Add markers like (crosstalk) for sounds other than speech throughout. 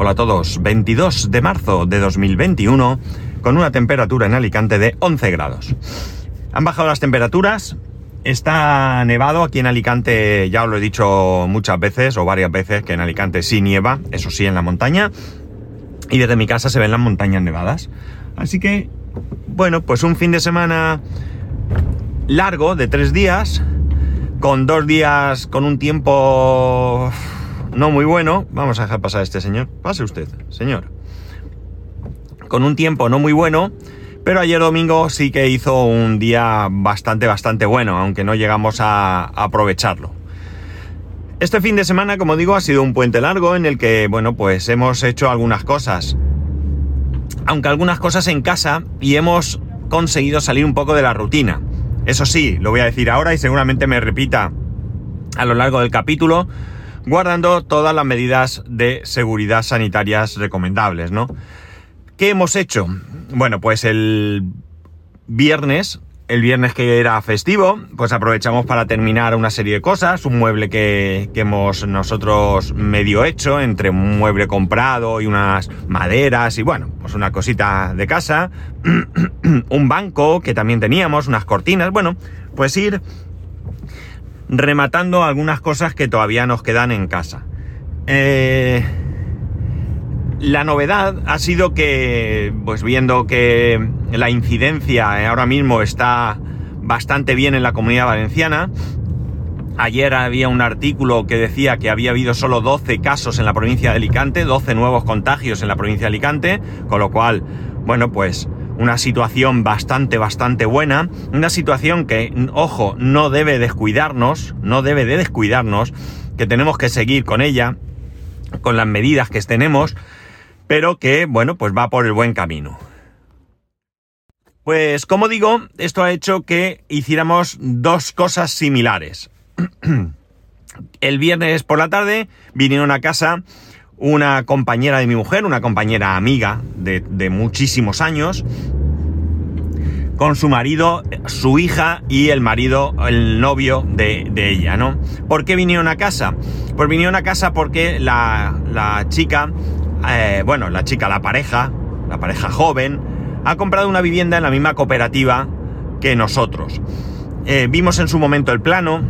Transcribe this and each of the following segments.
Hola a todos, 22 de marzo de 2021 con una temperatura en Alicante de 11 grados. Han bajado las temperaturas, está nevado aquí en Alicante, ya os lo he dicho muchas veces o varias veces que en Alicante sí nieva, eso sí en la montaña, y desde mi casa se ven las montañas nevadas. Así que, bueno, pues un fin de semana largo de tres días, con dos días con un tiempo no muy bueno. Vamos a dejar pasar a este señor. Pase usted, señor. Con un tiempo no muy bueno, pero ayer domingo sí que hizo un día bastante, bastante bueno, aunque no llegamos a, aprovecharlo. Este fin de semana, como digo, ha sido un puente largo en el que, bueno, pues hemos hecho algunas cosas. Aunque algunas cosas en casa y hemos conseguido salir un poco de la rutina. Eso sí, lo voy a decir ahora y seguramente me repita a lo largo del capítulo, guardando todas las medidas de seguridad sanitarias recomendables, ¿no? ¿Qué hemos hecho? Bueno, pues el viernes, el viernes que era festivo, pues aprovechamos para terminar una serie de cosas, un mueble que, hemos nosotros medio hecho, entre un mueble comprado y unas maderas y bueno, pues una cosita de casa, (clears throat) un banco que también teníamos, unas cortinas, bueno, pues ir rematando algunas cosas que todavía nos quedan en casa. Eh, la novedad ha sido que, pues viendo que la incidencia ahora mismo está bastante bien en la comunidad valenciana, ayer había un artículo que decía que había habido solo 12 casos en la provincia de Alicante, 12 nuevos contagios en la provincia de Alicante, con lo cual, bueno, pues una situación bastante, bastante buena, una situación que, ojo, no debe descuidarnos, no debe de descuidarnos, que tenemos que seguir con ella, con las medidas que tenemos, pero que, bueno, pues va por el buen camino. Pues como digo, esto ha hecho que hiciéramos dos cosas similares. (clears throat) el viernes por la tarde vinieron a casa una compañera de mi mujer, una compañera amiga de, muchísimos años, con su marido, su hija y el marido, el novio de, ella, ¿no? ¿Por qué vinieron a casa? Pues vinieron a casa porque la, chica, eh, bueno, la chica, la pareja, la pareja joven, ha comprado una vivienda en la misma cooperativa que nosotros. Eh, vimos en su momento el plano,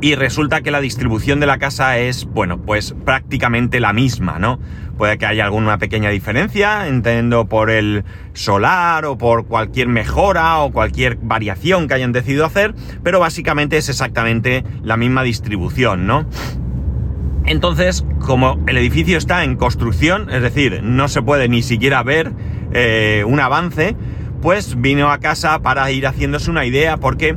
y resulta que la distribución de la casa es, bueno, pues prácticamente la misma, ¿no? Puede que haya alguna pequeña diferencia, entiendo por el solar o por cualquier mejora o cualquier variación que hayan decidido hacer, pero básicamente es exactamente la misma distribución, ¿no? Entonces, como el edificio está en construcción, es decir, no se puede ni siquiera ver eh, un avance, pues vino a casa para ir haciéndose una idea porque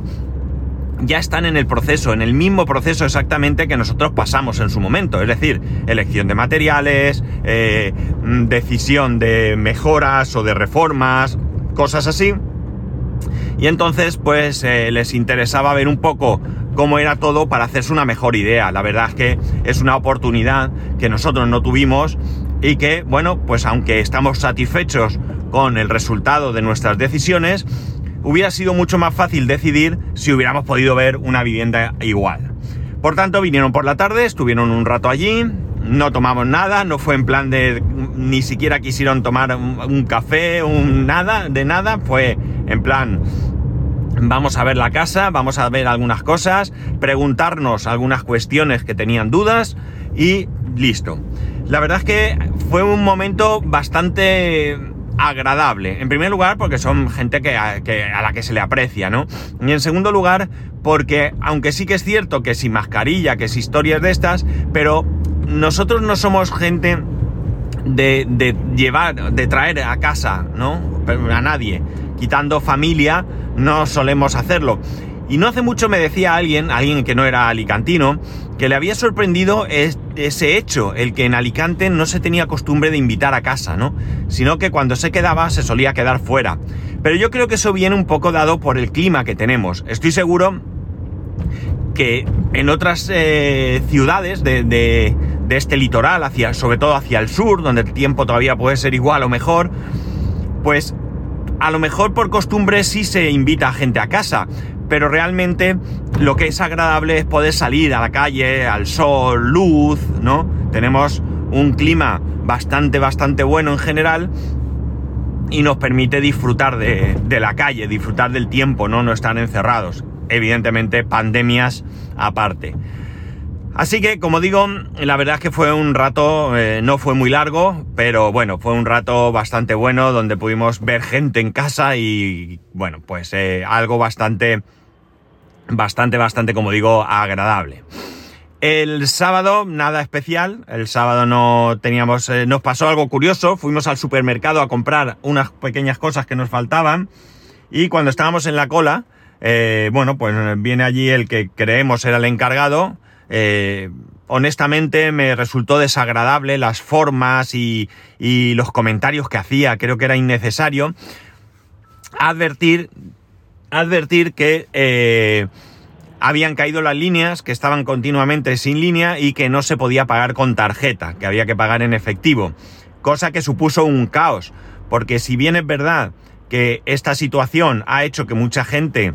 ya están en el proceso, en el mismo proceso exactamente que nosotros pasamos en su momento, es decir, elección de materiales, eh, mm, decisión de mejoras o de reformas, cosas así. Y entonces, pues eh, les interesaba ver un poco cómo era todo para hacerse una mejor idea. La verdad es que es una oportunidad que nosotros no tuvimos y que, bueno, pues aunque estamos satisfechos con el resultado de nuestras decisiones, hubiera sido mucho más fácil decidir si hubiéramos podido ver una vivienda igual. Por tanto, vinieron por la tarde, estuvieron un rato allí, no tomamos nada, no fue en plan de ni siquiera quisieron tomar un, café, un nada, de nada, fue en plan vamos a ver la casa, vamos a ver algunas cosas, preguntarnos algunas cuestiones que tenían dudas y listo. La verdad es que fue un momento bastante agradable. En primer lugar, porque son gente que a, la que se le aprecia, ¿no? Y en segundo lugar, porque aunque sí que es cierto que sin mascarilla, que es historias de estas, pero nosotros no somos gente de, de llevar, de traer a casa, ¿no? A nadie. Quitando familia, no solemos hacerlo. Y no hace mucho me decía alguien, alguien que no era alicantino, que le había sorprendido ese hecho, el que en Alicante no se tenía costumbre de invitar a casa, ¿no? Sino que cuando se quedaba se solía quedar fuera. Pero yo creo que eso viene un poco dado por el clima que tenemos. Estoy seguro que en otras eh, ciudades de, de, este litoral, hacia, sobre todo hacia el sur, donde el tiempo todavía puede ser igual o mejor, pues a lo mejor por costumbre sí se invita a gente a casa, pero realmente lo que es agradable es poder salir a la calle, al sol, luz, ¿no? Tenemos un clima bastante, bastante bueno en general y nos permite disfrutar de, de, la calle, disfrutar del tiempo, ¿no? No estar encerrados. Evidentemente, pandemias aparte. Así que, como digo, la verdad es que fue un rato, eh, no fue muy largo, pero bueno, fue un rato bastante bueno donde pudimos ver gente en casa y, bueno, pues eh, algo bastante, bastante, bastante, como digo, agradable. El sábado, nada especial. El sábado no teníamos, eh, nos pasó algo curioso. Fuimos al supermercado a comprar unas pequeñas cosas que nos faltaban. Y cuando estábamos en la cola, bueno, pues viene allí el que creemos era el encargado eh, honestamente me resultó desagradable las formas y, los comentarios que hacía, creo que era innecesario. Advertir, advertir que eh, habían caído las líneas, que estaban continuamente sin línea y que no se podía pagar con tarjeta, que había que pagar en efectivo. Cosa que supuso un caos, porque si bien es verdad que esta situación ha hecho que mucha gente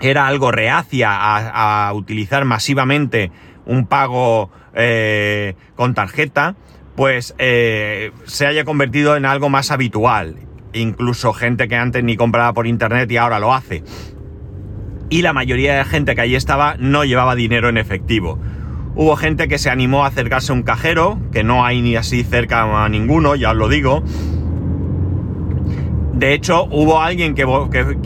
era algo reacia a, utilizar masivamente un pago eh, con tarjeta, pues eh, se haya convertido en algo más habitual. Incluso gente que antes ni compraba por internet y ahora lo hace. Y la mayoría de gente que allí estaba no llevaba dinero en efectivo. Hubo gente que se animó a acercarse a un cajero, que no hay ni así cerca a ninguno, ya os lo digo, de hecho, hubo alguien que,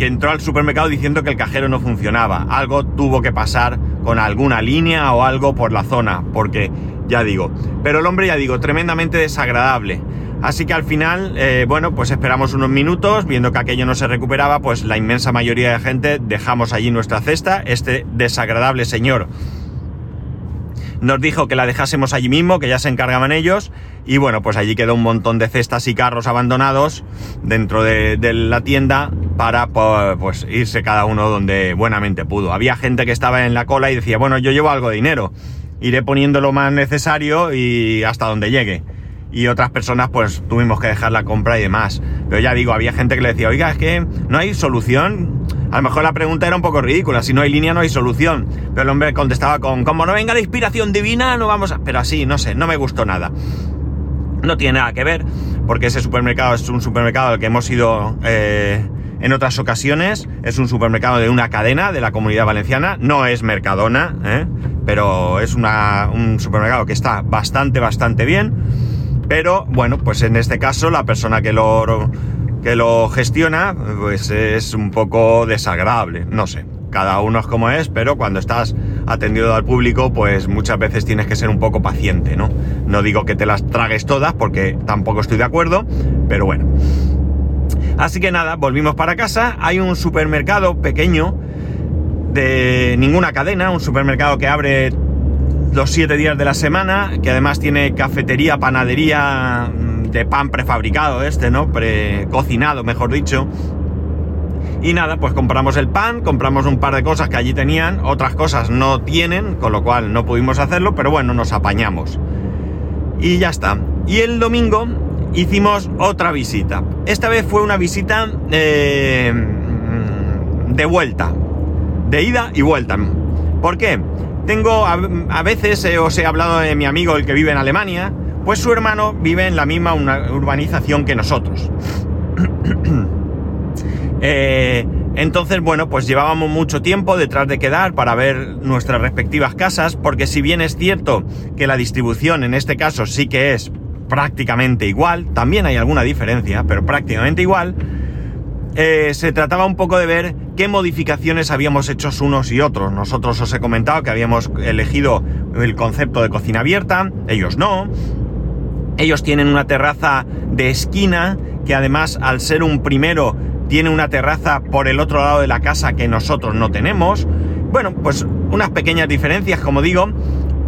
entró al supermercado diciendo que el cajero no funcionaba. Algo tuvo que pasar con alguna línea o algo por la zona, porque ya digo. Pero el hombre, ya digo, tremendamente desagradable. Así que al final, eh, bueno, pues esperamos unos minutos, viendo que aquello no se recuperaba, pues la inmensa mayoría de gente dejamos allí nuestra cesta. Este desagradable señor nos dijo que la dejásemos allí mismo, que ya se encargaban ellos, y bueno, pues allí quedó un montón de cestas y carros abandonados dentro de, la tienda para pues irse cada uno donde buenamente pudo. Había gente que estaba en la cola y decía, bueno, yo llevo algo de dinero, iré poniendo lo más necesario y hasta donde llegue. Y otras personas pues tuvimos que dejar la compra y demás. Pero ya digo, había gente que le decía, oiga, es que no hay solución a lo mejor la pregunta era un poco ridícula, si no hay línea no hay solución. Pero el hombre contestaba con, como no venga la inspiración divina, no vamos a... Pero así, no sé, no me gustó nada. No tiene nada que ver, porque ese supermercado es un supermercado al que hemos ido eh, en otras ocasiones. Es un supermercado de una cadena de la comunidad valenciana, no es Mercadona, ¿eh? pero es un supermercado que está bastante, bastante bien. Pero bueno, pues en este caso la persona que lo que lo gestiona, pues es un poco desagradable, no sé. Cada uno es como es, pero cuando estás atendido al público, pues muchas veces tienes que ser un poco paciente, ¿no? No digo que te las tragues todas, porque tampoco estoy de acuerdo, pero bueno. Así que nada, volvimos para casa. Hay un supermercado pequeño de ninguna cadena, un supermercado que abre los siete días de la semana, que además tiene cafetería, panadería, de pan prefabricado este, ¿no? Precocinado, mejor dicho. Y nada, pues compramos el pan, compramos un par de cosas que allí tenían, otras cosas no tienen, con lo cual no pudimos hacerlo, pero bueno, nos apañamos. Y ya está. Y el domingo hicimos otra visita. Esta vez fue una visita eh, de vuelta, de ida y vuelta. ¿Por qué? Tengo, a, veces eh, os he hablado de mi amigo, el que vive en Alemania, pues su hermano vive en la misma urbanización que nosotros. (clears throat) Eh, entonces, bueno, pues llevábamos mucho tiempo detrás de quedar para ver nuestras respectivas casas, porque si bien es cierto que la distribución en este caso sí que es prácticamente igual, también hay alguna diferencia, pero prácticamente igual, eh, se trataba un poco de ver qué modificaciones habíamos hecho unos y otros. Nosotros os he comentado que habíamos elegido el concepto de cocina abierta, ellos no. Ellos tienen una terraza de esquina que además al ser un primero tiene una terraza por el otro lado de la casa que nosotros no tenemos. Bueno, pues unas pequeñas diferencias, como digo,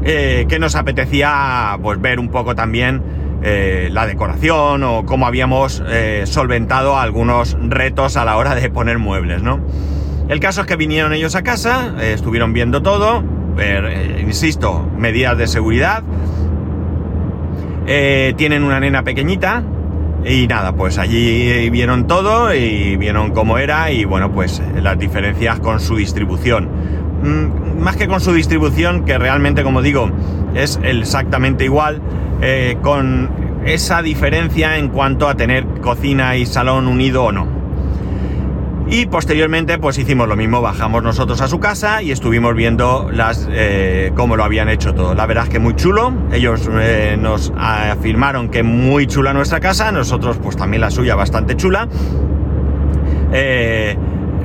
eh, que nos apetecía pues ver un poco también eh, la decoración o cómo habíamos eh, solventado algunos retos a la hora de poner muebles, ¿no? El caso es que vinieron ellos a casa, estuvieron viendo todo, insisto, medidas de seguridad, eh, tienen una nena pequeñita y nada, pues allí vieron todo y vieron cómo era y bueno, pues las diferencias con su distribución. Mm, más que con su distribución, que realmente como digo es exactamente igual, eh, con esa diferencia en cuanto a tener cocina y salón unido o no. Y posteriormente pues hicimos lo mismo, bajamos nosotros a su casa y estuvimos viendo las eh, cómo lo habían hecho todo. La verdad es que muy chulo, ellos eh, nos afirmaron que muy chula nuestra casa, nosotros pues también la suya bastante chula.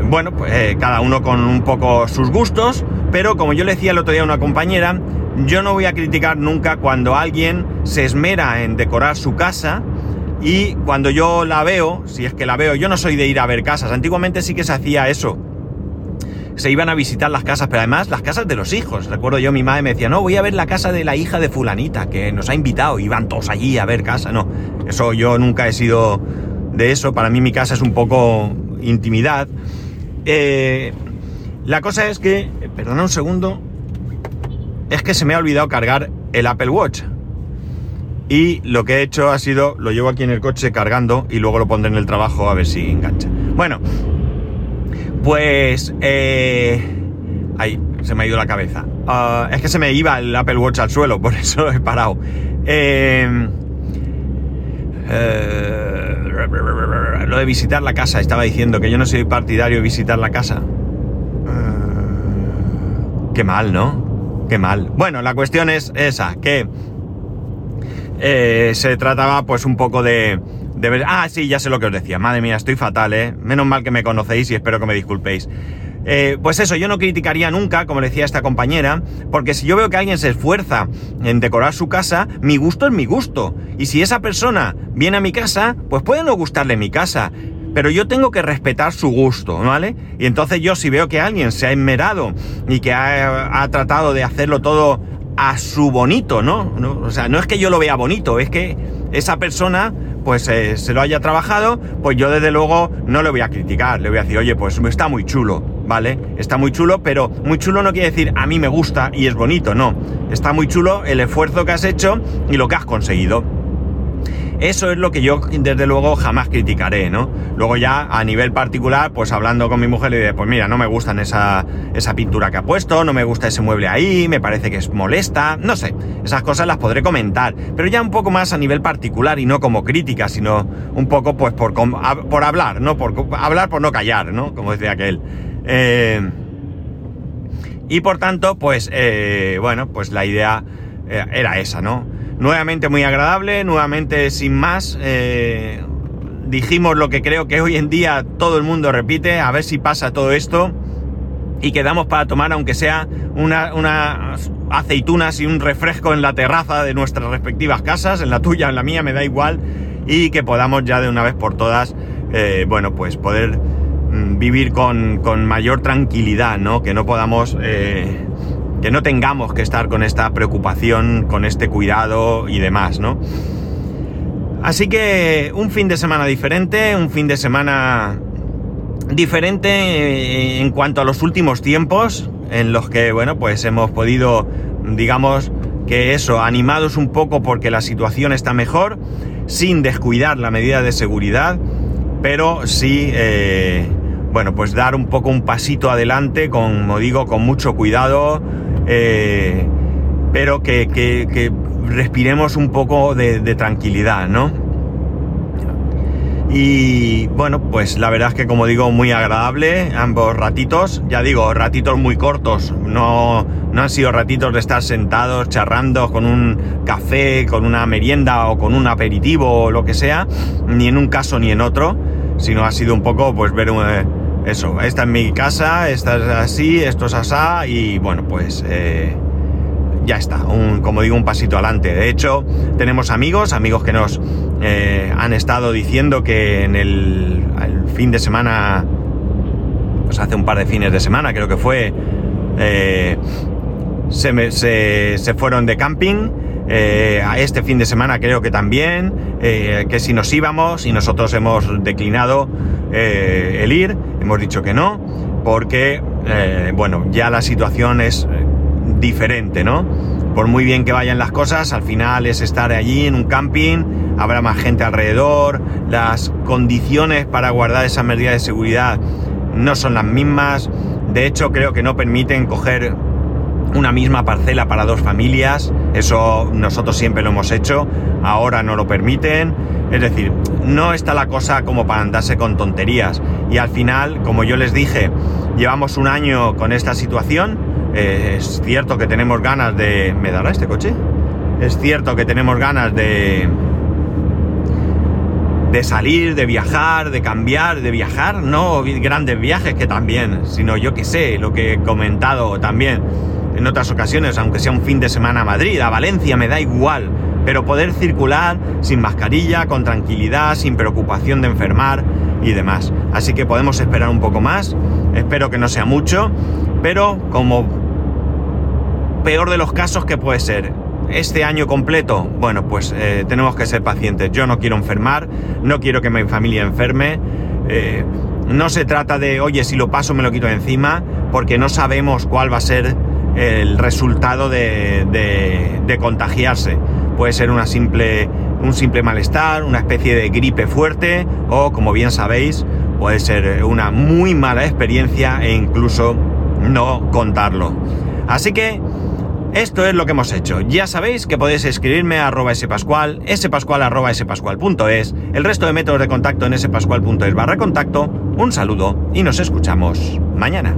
Bueno, pues cada uno con un poco sus gustos, pero como yo le decía el otro día a una compañera, yo no voy a criticar nunca cuando alguien se esmera en decorar su casa y cuando yo la veo, si es que la veo, yo no soy de ir a ver casas. Antiguamente sí que se hacía eso. Se iban a visitar las casas, pero además las casas de los hijos. Recuerdo yo, mi madre me decía, no, voy a ver la casa de la hija de fulanita, que nos ha invitado. Iban todos allí a ver casa. No, eso yo nunca he sido de eso. Para mí mi casa es un poco intimidad. Eh, la cosa es que, perdona un segundo, es que se me ha olvidado cargar el Apple Watch. Y lo que he hecho ha sido, lo llevo aquí en el coche cargando y luego lo pondré en el trabajo a ver si engancha. Bueno, pues... Eh, ahí, se me ha ido la cabeza. Ah, es que se me iba el Apple Watch al suelo, por (laughs) eso he parado. Eh, eh, lo de visitar la casa, estaba diciendo que yo no soy partidario de visitar la casa. qué mal, ¿no? Qué mal. Bueno, la cuestión es esa, que eh, se trataba pues un poco de, de ver... Ah, sí, ya sé lo que os decía. Madre mía, estoy fatal, ¿eh? Menos mal que me conocéis y espero que me disculpéis. Eh, pues eso, yo no criticaría nunca, como decía esta compañera, porque si yo veo que alguien se esfuerza en decorar su casa, mi gusto es mi gusto. Y si esa persona viene a mi casa, pues puede no gustarle mi casa. Pero yo tengo que respetar su gusto, ¿vale? Y entonces yo si veo que alguien se ha enmerado y que ha, tratado de hacerlo todo a su bonito, ¿no? O sea, no es que yo lo vea bonito, es que esa persona pues eh, se lo haya trabajado, pues yo desde luego no le voy a criticar, le voy a decir, oye, pues está muy chulo, ¿vale? Está muy chulo, pero muy chulo no quiere decir a mí me gusta y es bonito, no. Está muy chulo el esfuerzo que has hecho y lo que has conseguido. Eso es lo que yo, desde luego, jamás criticaré, ¿no? Luego ya, a nivel particular, pues hablando con mi mujer, le diré, pues mira, no me gustan esa, esa pintura que ha puesto, no me gusta ese mueble ahí, me parece que es molesta, no sé, esas cosas las podré comentar, pero ya un poco más a nivel particular y no como crítica, sino un poco, pues, por, por hablar, ¿no? Por hablar por no callar, ¿no? Como decía aquel. Eh, y por tanto, pues, eh, bueno, pues la idea eh, era esa, ¿no? Nuevamente muy agradable, nuevamente sin más. Eh, dijimos lo que creo que hoy en día todo el mundo repite, a ver si pasa todo esto y quedamos para tomar, aunque sea unas aceitunas y un refresco en la terraza de nuestras respectivas casas, en la tuya, en la mía, me da igual, y que podamos ya de una vez por todas, eh, bueno, pues poder mm, vivir con, mayor tranquilidad, ¿no? Que no podamos... Eh, que no tengamos que estar con esta preocupación, con este cuidado y demás, ¿no? Así que un fin de semana diferente, un fin de semana diferente eh, en cuanto a los últimos tiempos, en los que, bueno, pues hemos podido, digamos, que eso, animados un poco porque la situación está mejor, sin descuidar la medida de seguridad, pero sí, eh, bueno, pues dar un poco un pasito adelante, como digo, con mucho cuidado, eh, pero que, respiremos un poco de, tranquilidad, ¿no? Y bueno, pues la verdad es que como digo, muy agradable ambos ratitos, ya digo, ratitos muy cortos, no, no han sido ratitos de estar sentados charrando con un café, con una merienda o con un aperitivo o lo que sea, ni en un caso ni en otro, sino ha sido un poco pues ver un... Eh, eso, esta es mi casa, esta es así, esto es asá y bueno, pues eh, ya está, un, como digo, un pasito adelante. De hecho, tenemos amigos, amigos que nos eh, han estado diciendo que en el, fin de semana, pues hace un par de fines de semana creo que fue, eh, se, se, fueron de camping. a este fin de semana creo que también, que si nos íbamos y nosotros hemos declinado el ir, hemos dicho que no, porque, eh, bueno, ya la situación es eh, diferente, ¿no? Por muy bien que vayan las cosas, al final es estar allí en un camping, habrá más gente alrededor, las condiciones para guardar esa medida de seguridad no son las mismas, de hecho creo que no permiten coger una misma parcela para dos familias, eso nosotros siempre lo hemos hecho, ahora no lo permiten, es decir, no está la cosa como para andarse con tonterías. Y al final, como yo les dije, llevamos un año con esta situación, eh, es cierto que tenemos ganas de... ¿Me dará este coche? Es cierto que tenemos ganas de de salir, de viajar, de cambiar, de viajar, no grandes viajes que también, sino yo que sé, lo que he comentado también en otras ocasiones, aunque sea un fin de semana a Madrid, a Valencia, me da igual, pero poder circular sin mascarilla, con tranquilidad, sin preocupación de enfermar y demás. Así que podemos esperar un poco más, espero que no sea mucho, pero como peor de los casos que puede ser este año completo, bueno, pues eh, tenemos que ser pacientes. Yo no quiero enfermar, no quiero que mi familia enferme. Eh, no se trata de, oye, si lo paso me lo quito encima, porque no sabemos cuál va a ser el resultado de, contagiarse. Puede ser una simple, un simple malestar, una especie de gripe fuerte o, como bien sabéis, puede ser una muy mala experiencia e incluso no contarlo. Así que esto es lo que hemos hecho. Ya sabéis que podéis escribirme a arroba spascual, spascual arroba spascual.es, el resto de métodos de contacto en spascual.es barra contacto. Un saludo y nos escuchamos mañana.